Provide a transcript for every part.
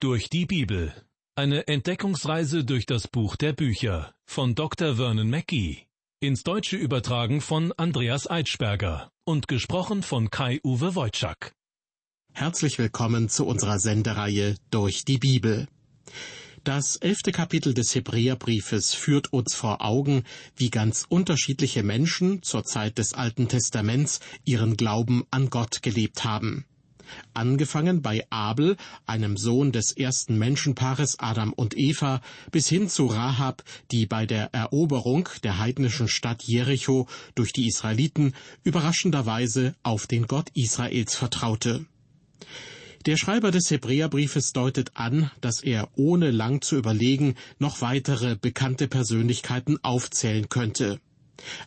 Durch die Bibel. Eine Entdeckungsreise durch das Buch der Bücher von Dr. Vernon Mackey. Ins Deutsche übertragen von Andreas Eitschberger und gesprochen von Kai-Uwe Wojczak. Herzlich willkommen zu unserer Sendereihe Durch die Bibel. Das elfte Kapitel des Hebräerbriefes führt uns vor Augen, wie ganz unterschiedliche Menschen zur Zeit des Alten Testaments ihren Glauben an Gott gelebt haben angefangen bei Abel, einem Sohn des ersten Menschenpaares Adam und Eva, bis hin zu Rahab, die bei der Eroberung der heidnischen Stadt Jericho durch die Israeliten überraschenderweise auf den Gott Israels vertraute. Der Schreiber des Hebräerbriefes deutet an, dass er ohne lang zu überlegen noch weitere bekannte Persönlichkeiten aufzählen könnte.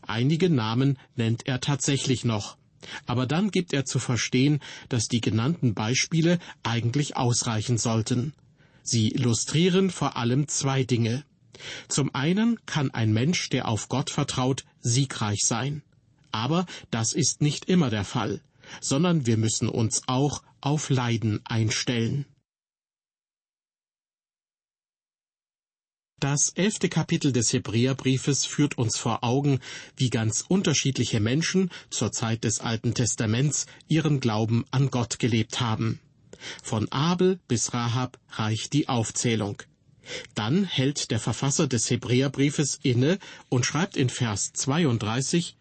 Einige Namen nennt er tatsächlich noch, aber dann gibt er zu verstehen, dass die genannten Beispiele eigentlich ausreichen sollten. Sie illustrieren vor allem zwei Dinge. Zum einen kann ein Mensch, der auf Gott vertraut, siegreich sein. Aber das ist nicht immer der Fall, sondern wir müssen uns auch auf Leiden einstellen. Das elfte Kapitel des Hebräerbriefes führt uns vor Augen, wie ganz unterschiedliche Menschen zur Zeit des Alten Testaments ihren Glauben an Gott gelebt haben. Von Abel bis Rahab reicht die Aufzählung. Dann hält der Verfasser des Hebräerbriefes inne und schreibt in Vers 32,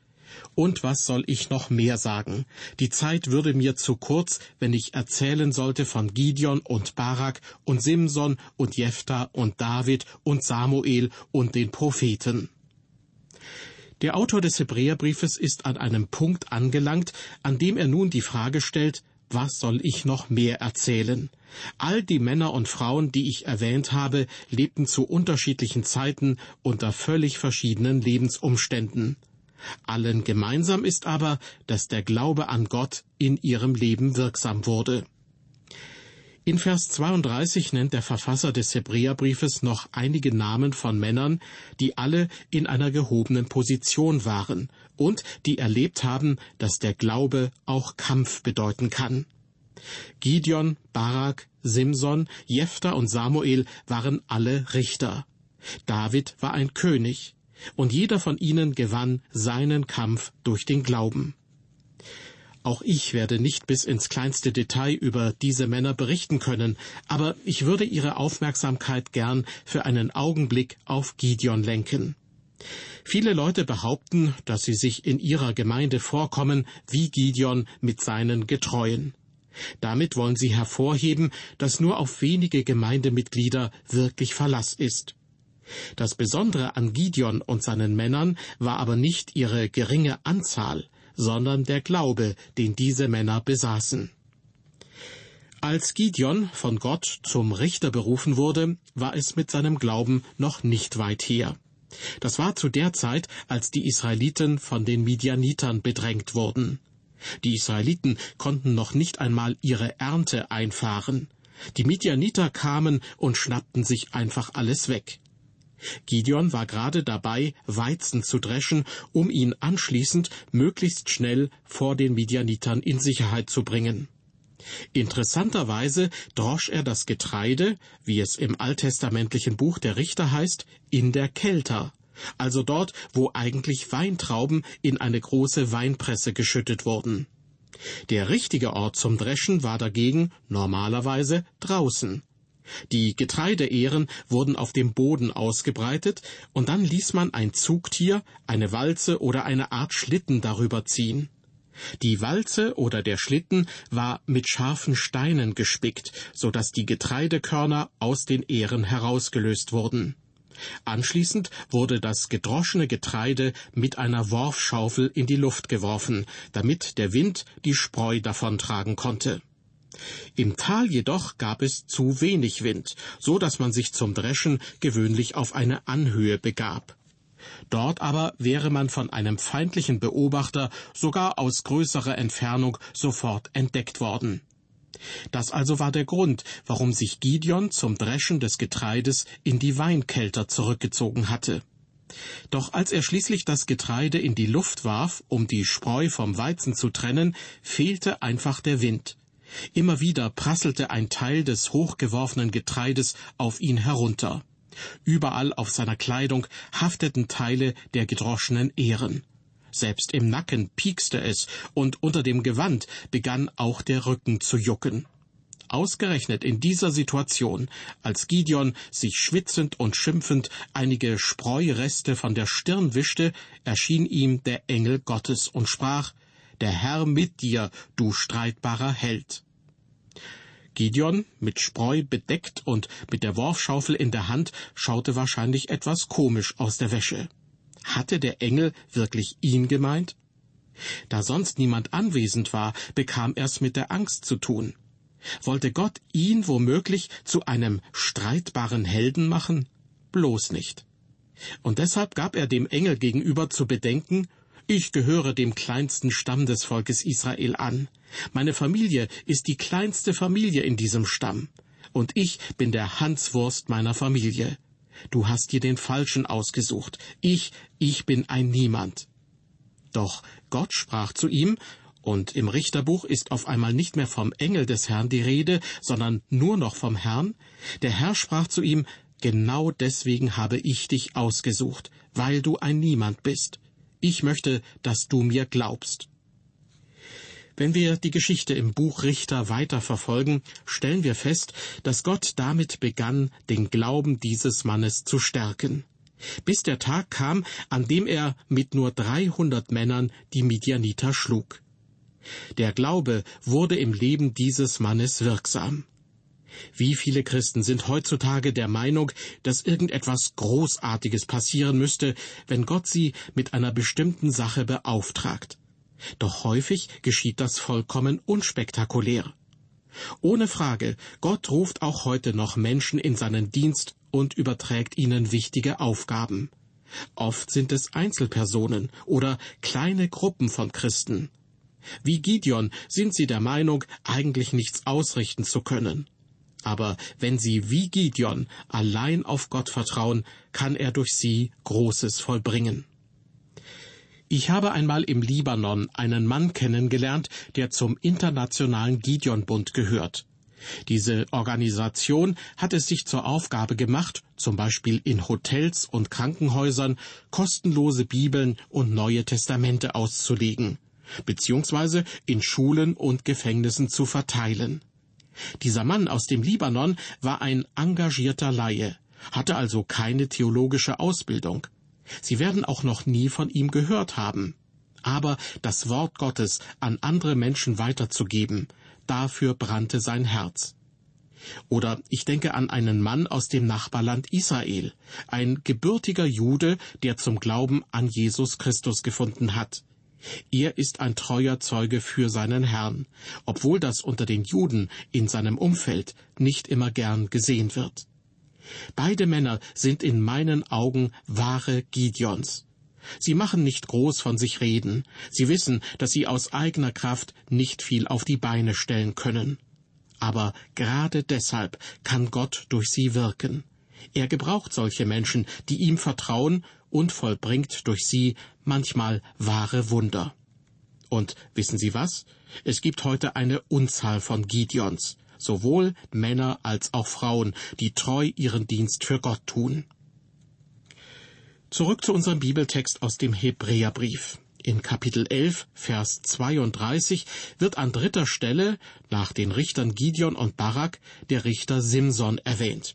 und was soll ich noch mehr sagen? Die Zeit würde mir zu kurz, wenn ich erzählen sollte von Gideon und Barak und Simson und Jephthah und David und Samuel und den Propheten. Der Autor des Hebräerbriefes ist an einem Punkt angelangt, an dem er nun die Frage stellt, was soll ich noch mehr erzählen? All die Männer und Frauen, die ich erwähnt habe, lebten zu unterschiedlichen Zeiten unter völlig verschiedenen Lebensumständen. Allen gemeinsam ist aber, dass der Glaube an Gott in ihrem Leben wirksam wurde. In Vers 32 nennt der Verfasser des Hebräerbriefes noch einige Namen von Männern, die alle in einer gehobenen Position waren und die erlebt haben, dass der Glaube auch Kampf bedeuten kann. Gideon, Barak, Simson, Jephthah und Samuel waren alle Richter. David war ein König und jeder von ihnen gewann seinen Kampf durch den Glauben. Auch ich werde nicht bis ins kleinste Detail über diese Männer berichten können, aber ich würde Ihre Aufmerksamkeit gern für einen Augenblick auf Gideon lenken. Viele Leute behaupten, dass sie sich in ihrer Gemeinde vorkommen wie Gideon mit seinen Getreuen. Damit wollen sie hervorheben, dass nur auf wenige Gemeindemitglieder wirklich Verlass ist. Das Besondere an Gideon und seinen Männern war aber nicht ihre geringe Anzahl, sondern der Glaube, den diese Männer besaßen. Als Gideon von Gott zum Richter berufen wurde, war es mit seinem Glauben noch nicht weit her. Das war zu der Zeit, als die Israeliten von den Midianitern bedrängt wurden. Die Israeliten konnten noch nicht einmal ihre Ernte einfahren. Die Midianiter kamen und schnappten sich einfach alles weg. Gideon war gerade dabei, Weizen zu dreschen, um ihn anschließend möglichst schnell vor den Midianitern in Sicherheit zu bringen. Interessanterweise drosch er das Getreide, wie es im alttestamentlichen Buch der Richter heißt, in der Kelter, also dort, wo eigentlich Weintrauben in eine große Weinpresse geschüttet wurden. Der richtige Ort zum Dreschen war dagegen normalerweise draußen. Die Getreideähren wurden auf dem Boden ausgebreitet, und dann ließ man ein Zugtier, eine Walze oder eine Art Schlitten darüber ziehen. Die Walze oder der Schlitten war mit scharfen Steinen gespickt, so dass die Getreidekörner aus den Ähren herausgelöst wurden. Anschließend wurde das gedroschene Getreide mit einer Worfschaufel in die Luft geworfen, damit der Wind die Spreu davontragen konnte. Im Tal jedoch gab es zu wenig Wind, so dass man sich zum Dreschen gewöhnlich auf eine Anhöhe begab. Dort aber wäre man von einem feindlichen Beobachter sogar aus größerer Entfernung sofort entdeckt worden. Das also war der Grund, warum sich Gideon zum Dreschen des Getreides in die Weinkelter zurückgezogen hatte. Doch als er schließlich das Getreide in die Luft warf, um die Spreu vom Weizen zu trennen, fehlte einfach der Wind, Immer wieder prasselte ein Teil des hochgeworfenen Getreides auf ihn herunter. Überall auf seiner Kleidung hafteten Teile der gedroschenen Ehren. Selbst im Nacken piekste es, und unter dem Gewand begann auch der Rücken zu jucken. Ausgerechnet in dieser Situation, als Gideon sich schwitzend und schimpfend einige Spreureste von der Stirn wischte, erschien ihm der Engel Gottes und sprach, Der Herr mit dir, du streitbarer Held. Gideon, mit Spreu bedeckt und mit der Worfschaufel in der Hand, schaute wahrscheinlich etwas komisch aus der Wäsche. Hatte der Engel wirklich ihn gemeint? Da sonst niemand anwesend war, bekam er's mit der Angst zu tun. Wollte Gott ihn womöglich zu einem streitbaren Helden machen? Bloß nicht. Und deshalb gab er dem Engel gegenüber zu bedenken, ich gehöre dem kleinsten Stamm des Volkes Israel an. Meine Familie ist die kleinste Familie in diesem Stamm. Und ich bin der Hanswurst meiner Familie. Du hast dir den Falschen ausgesucht. Ich, ich bin ein Niemand. Doch Gott sprach zu ihm, und im Richterbuch ist auf einmal nicht mehr vom Engel des Herrn die Rede, sondern nur noch vom Herrn. Der Herr sprach zu ihm, Genau deswegen habe ich dich ausgesucht, weil du ein Niemand bist. Ich möchte, dass du mir glaubst. Wenn wir die Geschichte im Buch Richter weiterverfolgen, stellen wir fest, dass Gott damit begann, den Glauben dieses Mannes zu stärken. Bis der Tag kam, an dem er mit nur 300 Männern die Midianiter schlug. Der Glaube wurde im Leben dieses Mannes wirksam. Wie viele Christen sind heutzutage der Meinung, dass irgendetwas Großartiges passieren müsste, wenn Gott sie mit einer bestimmten Sache beauftragt. Doch häufig geschieht das vollkommen unspektakulär. Ohne Frage, Gott ruft auch heute noch Menschen in seinen Dienst und überträgt ihnen wichtige Aufgaben. Oft sind es Einzelpersonen oder kleine Gruppen von Christen. Wie Gideon sind sie der Meinung, eigentlich nichts ausrichten zu können. Aber wenn sie wie Gideon allein auf Gott vertrauen, kann er durch sie Großes vollbringen. Ich habe einmal im Libanon einen Mann kennengelernt, der zum Internationalen Gideon-Bund gehört. Diese Organisation hat es sich zur Aufgabe gemacht, zum Beispiel in Hotels und Krankenhäusern kostenlose Bibeln und Neue Testamente auszulegen, beziehungsweise in Schulen und Gefängnissen zu verteilen. Dieser Mann aus dem Libanon war ein engagierter Laie, hatte also keine theologische Ausbildung. Sie werden auch noch nie von ihm gehört haben. Aber das Wort Gottes an andere Menschen weiterzugeben, dafür brannte sein Herz. Oder ich denke an einen Mann aus dem Nachbarland Israel, ein gebürtiger Jude, der zum Glauben an Jesus Christus gefunden hat. Er ist ein treuer Zeuge für seinen Herrn, obwohl das unter den Juden in seinem Umfeld nicht immer gern gesehen wird. Beide Männer sind in meinen Augen wahre Gideons. Sie machen nicht groß von sich reden, sie wissen, dass sie aus eigener Kraft nicht viel auf die Beine stellen können. Aber gerade deshalb kann Gott durch sie wirken. Er gebraucht solche Menschen, die ihm vertrauen und vollbringt durch sie manchmal wahre Wunder. Und wissen Sie was? Es gibt heute eine Unzahl von Gideons, sowohl Männer als auch Frauen, die treu ihren Dienst für Gott tun. Zurück zu unserem Bibeltext aus dem Hebräerbrief. In Kapitel 11, Vers 32 wird an dritter Stelle nach den Richtern Gideon und Barak der Richter Simson erwähnt.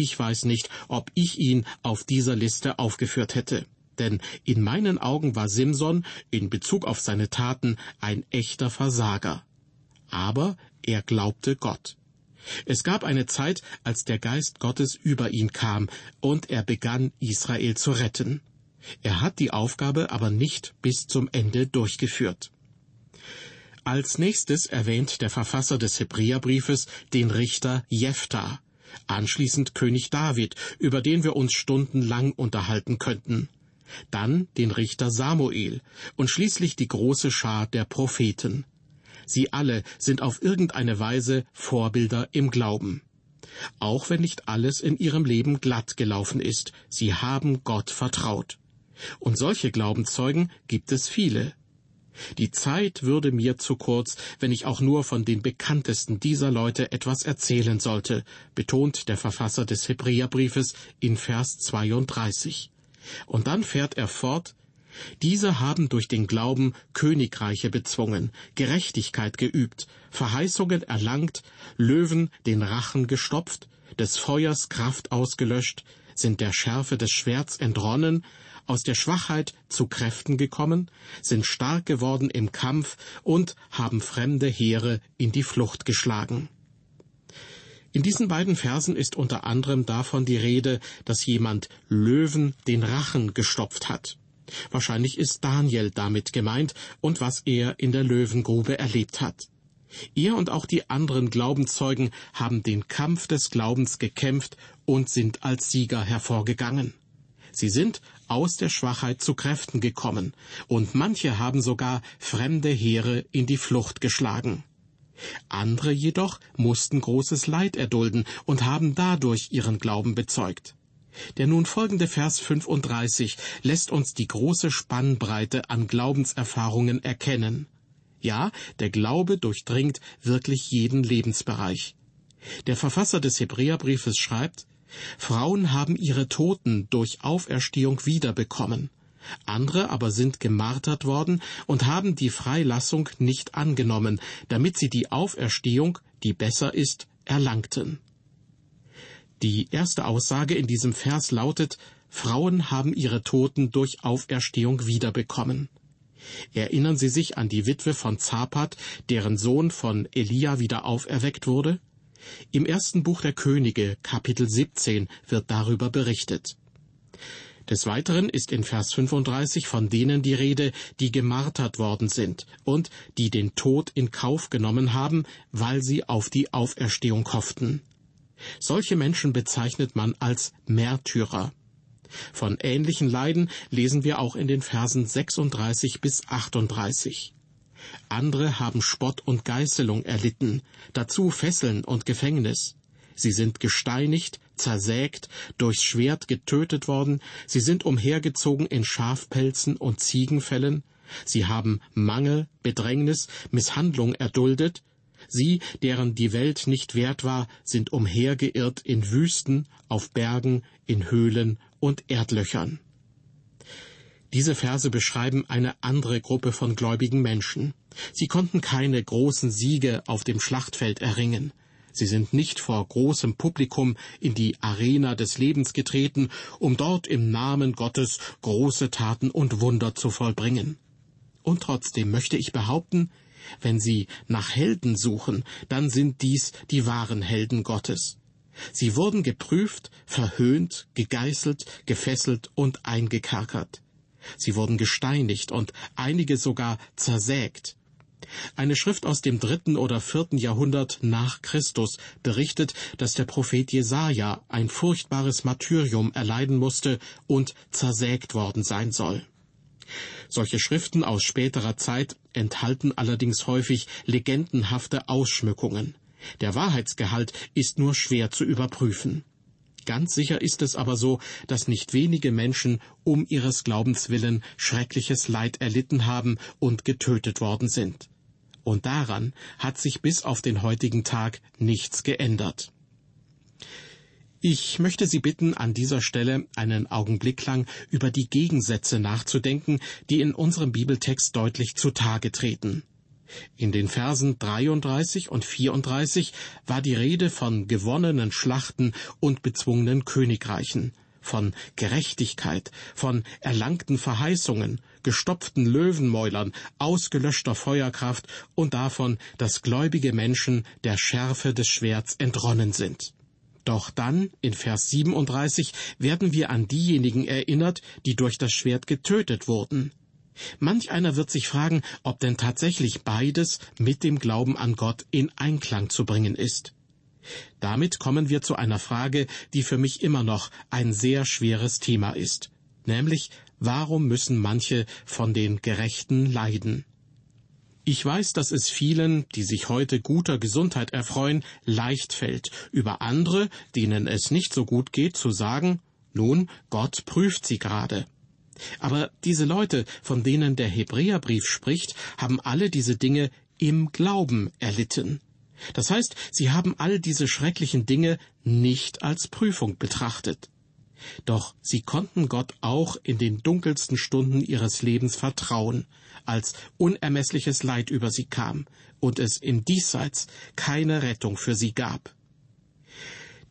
Ich weiß nicht, ob ich ihn auf dieser Liste aufgeführt hätte. Denn in meinen Augen war Simson in Bezug auf seine Taten ein echter Versager. Aber er glaubte Gott. Es gab eine Zeit, als der Geist Gottes über ihn kam, und er begann, Israel zu retten. Er hat die Aufgabe aber nicht bis zum Ende durchgeführt. Als nächstes erwähnt der Verfasser des Hebräerbriefes den Richter Jephthah, anschließend König David, über den wir uns stundenlang unterhalten könnten, dann den Richter Samuel und schließlich die große Schar der Propheten. Sie alle sind auf irgendeine Weise Vorbilder im Glauben. Auch wenn nicht alles in ihrem Leben glatt gelaufen ist, sie haben Gott vertraut. Und solche Glaubenszeugen gibt es viele. Die Zeit würde mir zu kurz, wenn ich auch nur von den bekanntesten dieser Leute etwas erzählen sollte, betont der Verfasser des Hebräerbriefes in Vers 32. Und dann fährt er fort, diese haben durch den Glauben Königreiche bezwungen, Gerechtigkeit geübt, Verheißungen erlangt, Löwen den Rachen gestopft, des Feuers Kraft ausgelöscht, sind der Schärfe des Schwerts entronnen, aus der Schwachheit zu Kräften gekommen, sind stark geworden im Kampf und haben fremde Heere in die Flucht geschlagen. In diesen beiden Versen ist unter anderem davon die Rede, dass jemand Löwen den Rachen gestopft hat. Wahrscheinlich ist Daniel damit gemeint und was er in der Löwengrube erlebt hat. Er und auch die anderen Glaubenszeugen haben den Kampf des Glaubens gekämpft und sind als Sieger hervorgegangen. Sie sind aus der Schwachheit zu Kräften gekommen, und manche haben sogar fremde Heere in die Flucht geschlagen. Andere jedoch mussten großes Leid erdulden und haben dadurch ihren Glauben bezeugt. Der nun folgende Vers 35 lässt uns die große Spannbreite an Glaubenserfahrungen erkennen. Ja, der Glaube durchdringt wirklich jeden Lebensbereich. Der Verfasser des Hebräerbriefes schreibt, Frauen haben ihre Toten durch Auferstehung wiederbekommen. Andere aber sind gemartert worden und haben die Freilassung nicht angenommen, damit sie die Auferstehung, die besser ist, erlangten. Die erste Aussage in diesem Vers lautet, Frauen haben ihre Toten durch Auferstehung wiederbekommen. Erinnern Sie sich an die Witwe von Zapat, deren Sohn von Elia wieder auferweckt wurde? Im ersten Buch der Könige, Kapitel 17, wird darüber berichtet. Des Weiteren ist in Vers 35 von denen die Rede, die gemartert worden sind und die den Tod in Kauf genommen haben, weil sie auf die Auferstehung hofften. Solche Menschen bezeichnet man als Märtyrer. Von ähnlichen Leiden lesen wir auch in den Versen 36 bis 38. Andere haben Spott und Geißelung erlitten, dazu Fesseln und Gefängnis. Sie sind gesteinigt, zersägt, durchs Schwert getötet worden, sie sind umhergezogen in Schafpelzen und Ziegenfällen, sie haben Mangel, Bedrängnis, Misshandlung erduldet, sie, deren die Welt nicht wert war, sind umhergeirrt in Wüsten, auf Bergen, in Höhlen und Erdlöchern. Diese Verse beschreiben eine andere Gruppe von gläubigen Menschen. Sie konnten keine großen Siege auf dem Schlachtfeld erringen. Sie sind nicht vor großem Publikum in die Arena des Lebens getreten, um dort im Namen Gottes große Taten und Wunder zu vollbringen. Und trotzdem möchte ich behaupten, wenn Sie nach Helden suchen, dann sind dies die wahren Helden Gottes. Sie wurden geprüft, verhöhnt, gegeißelt, gefesselt und eingekerkert. Sie wurden gesteinigt und einige sogar zersägt. Eine Schrift aus dem dritten oder vierten Jahrhundert nach Christus berichtet, dass der Prophet Jesaja ein furchtbares Martyrium erleiden musste und zersägt worden sein soll. Solche Schriften aus späterer Zeit enthalten allerdings häufig legendenhafte Ausschmückungen. Der Wahrheitsgehalt ist nur schwer zu überprüfen. Ganz sicher ist es aber so, dass nicht wenige Menschen um ihres Glaubens willen schreckliches Leid erlitten haben und getötet worden sind. Und daran hat sich bis auf den heutigen Tag nichts geändert. Ich möchte Sie bitten, an dieser Stelle einen Augenblick lang über die Gegensätze nachzudenken, die in unserem Bibeltext deutlich zutage treten. In den Versen 33 und 34 war die Rede von gewonnenen Schlachten und bezwungenen Königreichen, von Gerechtigkeit, von erlangten Verheißungen, gestopften Löwenmäulern, ausgelöschter Feuerkraft und davon, dass gläubige Menschen der Schärfe des Schwerts entronnen sind. Doch dann, in Vers 37, werden wir an diejenigen erinnert, die durch das Schwert getötet wurden. Manch einer wird sich fragen, ob denn tatsächlich beides mit dem Glauben an Gott in Einklang zu bringen ist. Damit kommen wir zu einer Frage, die für mich immer noch ein sehr schweres Thema ist, nämlich warum müssen manche von den Gerechten leiden? Ich weiß, dass es vielen, die sich heute guter Gesundheit erfreuen, leicht fällt, über andere, denen es nicht so gut geht, zu sagen, nun, Gott prüft sie gerade. Aber diese Leute, von denen der Hebräerbrief spricht, haben alle diese Dinge im Glauben erlitten. Das heißt, sie haben all diese schrecklichen Dinge nicht als Prüfung betrachtet. Doch sie konnten Gott auch in den dunkelsten Stunden ihres Lebens vertrauen, als unermessliches Leid über sie kam und es im Diesseits keine Rettung für sie gab.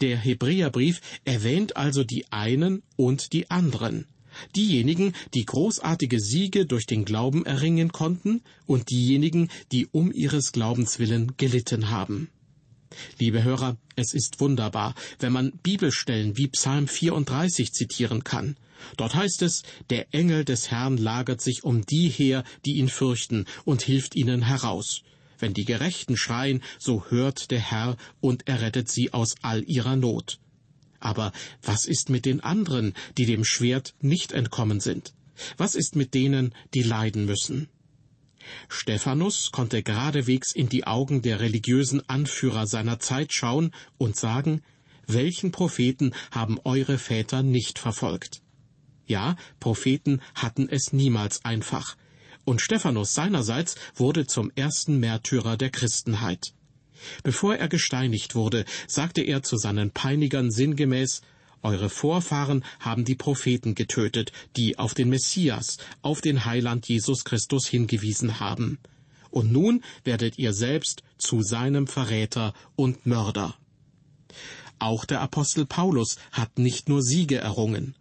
Der Hebräerbrief erwähnt also die einen und die anderen, diejenigen, die großartige Siege durch den Glauben erringen konnten und diejenigen, die um ihres Glaubens willen gelitten haben. Liebe Hörer, es ist wunderbar, wenn man Bibelstellen wie Psalm 34 zitieren kann. Dort heißt es, der Engel des Herrn lagert sich um die her, die ihn fürchten, und hilft ihnen heraus. Wenn die Gerechten schreien, so hört der Herr und errettet sie aus all ihrer Not. Aber was ist mit den anderen, die dem Schwert nicht entkommen sind? Was ist mit denen, die leiden müssen? Stephanus konnte geradewegs in die Augen der religiösen Anführer seiner Zeit schauen und sagen, welchen Propheten haben eure Väter nicht verfolgt? Ja, Propheten hatten es niemals einfach. Und Stephanus seinerseits wurde zum ersten Märtyrer der Christenheit. Bevor er gesteinigt wurde, sagte er zu seinen Peinigern sinngemäß Eure Vorfahren haben die Propheten getötet, die auf den Messias, auf den Heiland Jesus Christus hingewiesen haben. Und nun werdet ihr selbst zu seinem Verräter und Mörder. Auch der Apostel Paulus hat nicht nur Siege errungen.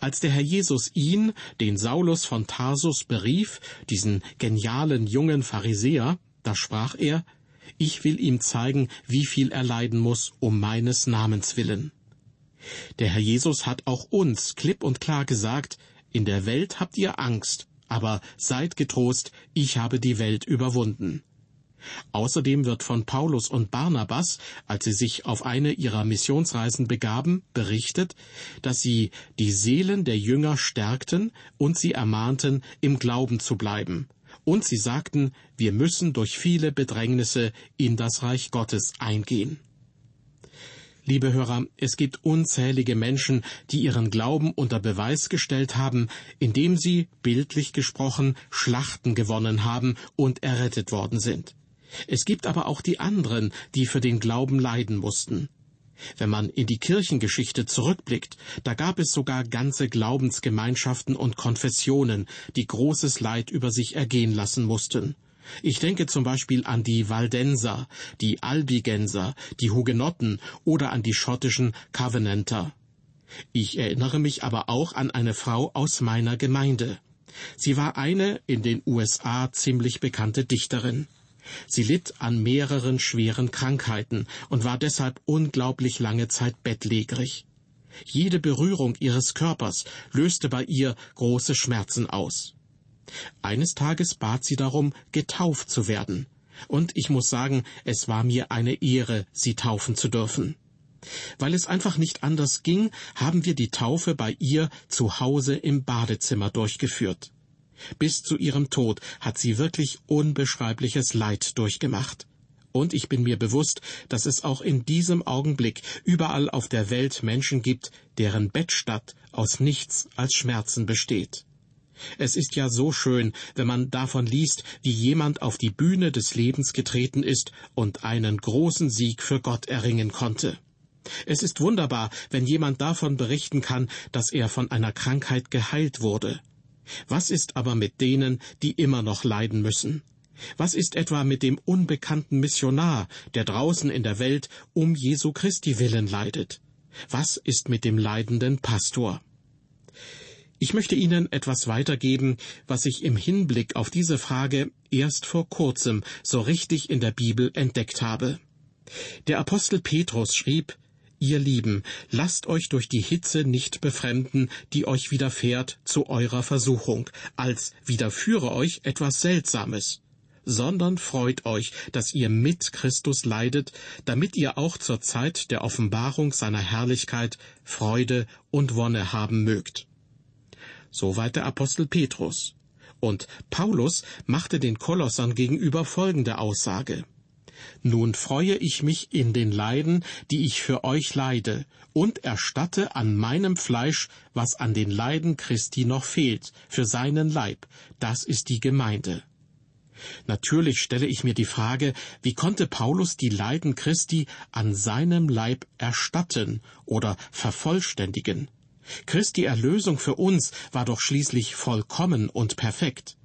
Als der Herr Jesus ihn, den Saulus von Tarsus, berief, diesen genialen jungen Pharisäer, da sprach er, ich will ihm zeigen, wie viel er leiden muss um meines Namens willen. Der Herr Jesus hat auch uns klipp und klar gesagt, in der Welt habt ihr Angst, aber seid getrost, ich habe die Welt überwunden. Außerdem wird von Paulus und Barnabas, als sie sich auf eine ihrer Missionsreisen begaben, berichtet, dass sie die Seelen der Jünger stärkten und sie ermahnten, im Glauben zu bleiben, und sie sagten, wir müssen durch viele Bedrängnisse in das Reich Gottes eingehen. Liebe Hörer, es gibt unzählige Menschen, die ihren Glauben unter Beweis gestellt haben, indem sie, bildlich gesprochen, Schlachten gewonnen haben und errettet worden sind. Es gibt aber auch die anderen, die für den Glauben leiden mussten. Wenn man in die Kirchengeschichte zurückblickt, da gab es sogar ganze Glaubensgemeinschaften und Konfessionen, die großes Leid über sich ergehen lassen mussten. Ich denke zum Beispiel an die Waldenser, die Albigenser, die Hugenotten oder an die schottischen Covenanter. Ich erinnere mich aber auch an eine Frau aus meiner Gemeinde. Sie war eine in den USA ziemlich bekannte Dichterin. Sie litt an mehreren schweren Krankheiten und war deshalb unglaublich lange Zeit bettlägerig. Jede Berührung ihres Körpers löste bei ihr große Schmerzen aus. Eines Tages bat sie darum, getauft zu werden. Und ich muss sagen, es war mir eine Ehre, sie taufen zu dürfen. Weil es einfach nicht anders ging, haben wir die Taufe bei ihr zu Hause im Badezimmer durchgeführt. Bis zu ihrem Tod hat sie wirklich unbeschreibliches Leid durchgemacht. Und ich bin mir bewusst, dass es auch in diesem Augenblick überall auf der Welt Menschen gibt, deren Bettstatt aus nichts als Schmerzen besteht. Es ist ja so schön, wenn man davon liest, wie jemand auf die Bühne des Lebens getreten ist und einen großen Sieg für Gott erringen konnte. Es ist wunderbar, wenn jemand davon berichten kann, dass er von einer Krankheit geheilt wurde. Was ist aber mit denen, die immer noch leiden müssen? Was ist etwa mit dem unbekannten Missionar, der draußen in der Welt um Jesu Christi willen leidet? Was ist mit dem leidenden Pastor? Ich möchte Ihnen etwas weitergeben, was ich im Hinblick auf diese Frage erst vor kurzem so richtig in der Bibel entdeckt habe. Der Apostel Petrus schrieb, Ihr Lieben, lasst euch durch die Hitze nicht befremden, die euch widerfährt zu eurer Versuchung, als widerführe euch etwas Seltsames, sondern freut euch, dass ihr mit Christus leidet, damit ihr auch zur Zeit der Offenbarung seiner Herrlichkeit Freude und Wonne haben mögt. Soweit der Apostel Petrus. Und Paulus machte den Kolossern gegenüber folgende Aussage. Nun freue ich mich in den Leiden, die ich für euch leide, und erstatte an meinem Fleisch, was an den Leiden Christi noch fehlt, für seinen Leib, das ist die Gemeinde. Natürlich stelle ich mir die Frage, wie konnte Paulus die Leiden Christi an seinem Leib erstatten oder vervollständigen? Christi Erlösung für uns war doch schließlich vollkommen und perfekt.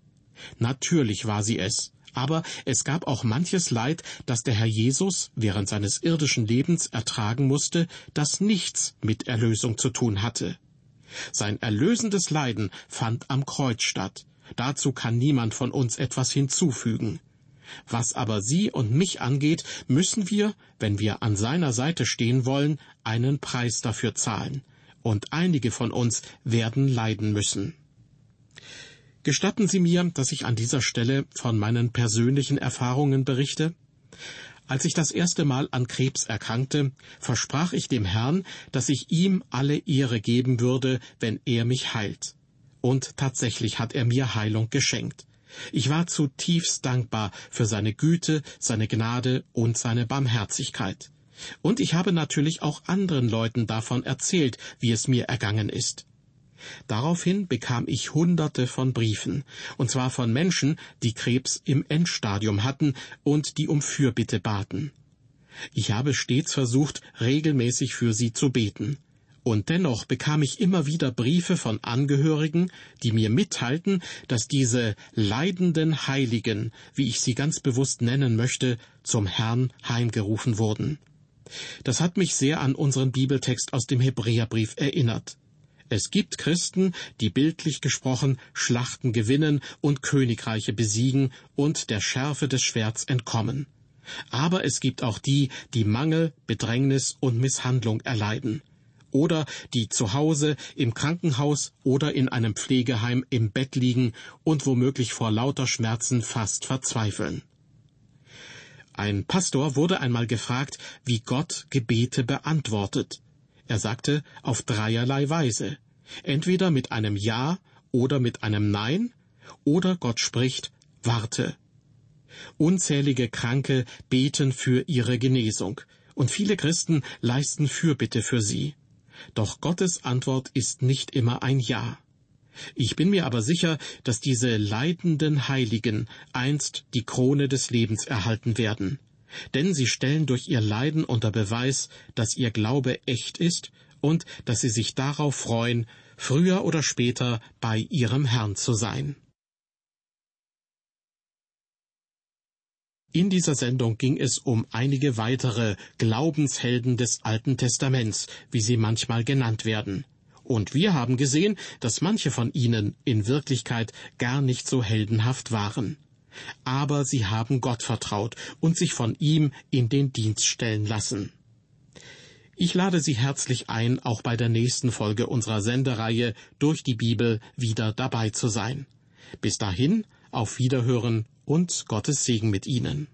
Natürlich war sie es, aber es gab auch manches Leid, das der Herr Jesus während seines irdischen Lebens ertragen musste, das nichts mit Erlösung zu tun hatte. Sein erlösendes Leiden fand am Kreuz statt, Dazu kann niemand von uns etwas hinzufügen. Was aber Sie und mich angeht, müssen wir, wenn wir an seiner Seite stehen wollen, einen Preis dafür zahlen. Und einige von uns werden leiden müssen. Gestatten Sie mir, dass ich an dieser Stelle von meinen persönlichen Erfahrungen berichte? Als ich das erste Mal an Krebs erkrankte, versprach ich dem Herrn, dass ich ihm alle Ehre geben würde, wenn er mich heilt. Und tatsächlich hat er mir Heilung geschenkt. Ich war zutiefst dankbar für seine Güte, seine Gnade und seine Barmherzigkeit. Und ich habe natürlich auch anderen Leuten davon erzählt, wie es mir ergangen ist. Daraufhin bekam ich Hunderte von Briefen, und zwar von Menschen, die Krebs im Endstadium hatten und die um Fürbitte baten. Ich habe stets versucht, regelmäßig für sie zu beten. Und dennoch bekam ich immer wieder Briefe von Angehörigen, die mir mitteilten, dass diese leidenden Heiligen, wie ich sie ganz bewusst nennen möchte, zum Herrn heimgerufen wurden. Das hat mich sehr an unseren Bibeltext aus dem Hebräerbrief erinnert. Es gibt Christen, die bildlich gesprochen Schlachten gewinnen und Königreiche besiegen und der Schärfe des Schwerts entkommen. Aber es gibt auch die, die Mangel, Bedrängnis und Misshandlung erleiden oder die zu Hause, im Krankenhaus oder in einem Pflegeheim im Bett liegen und womöglich vor lauter Schmerzen fast verzweifeln. Ein Pastor wurde einmal gefragt, wie Gott Gebete beantwortet. Er sagte auf dreierlei Weise. Entweder mit einem Ja oder mit einem Nein, oder Gott spricht, warte. Unzählige Kranke beten für ihre Genesung, und viele Christen leisten Fürbitte für sie. Doch Gottes Antwort ist nicht immer ein Ja. Ich bin mir aber sicher, dass diese leidenden Heiligen einst die Krone des Lebens erhalten werden. Denn sie stellen durch ihr Leiden unter Beweis, dass ihr Glaube echt ist und dass sie sich darauf freuen, früher oder später bei ihrem Herrn zu sein. In dieser Sendung ging es um einige weitere Glaubenshelden des Alten Testaments, wie sie manchmal genannt werden. Und wir haben gesehen, dass manche von ihnen in Wirklichkeit gar nicht so heldenhaft waren. Aber sie haben Gott vertraut und sich von ihm in den Dienst stellen lassen. Ich lade Sie herzlich ein, auch bei der nächsten Folge unserer Sendereihe durch die Bibel wieder dabei zu sein. Bis dahin, auf Wiederhören und Gottes Segen mit Ihnen.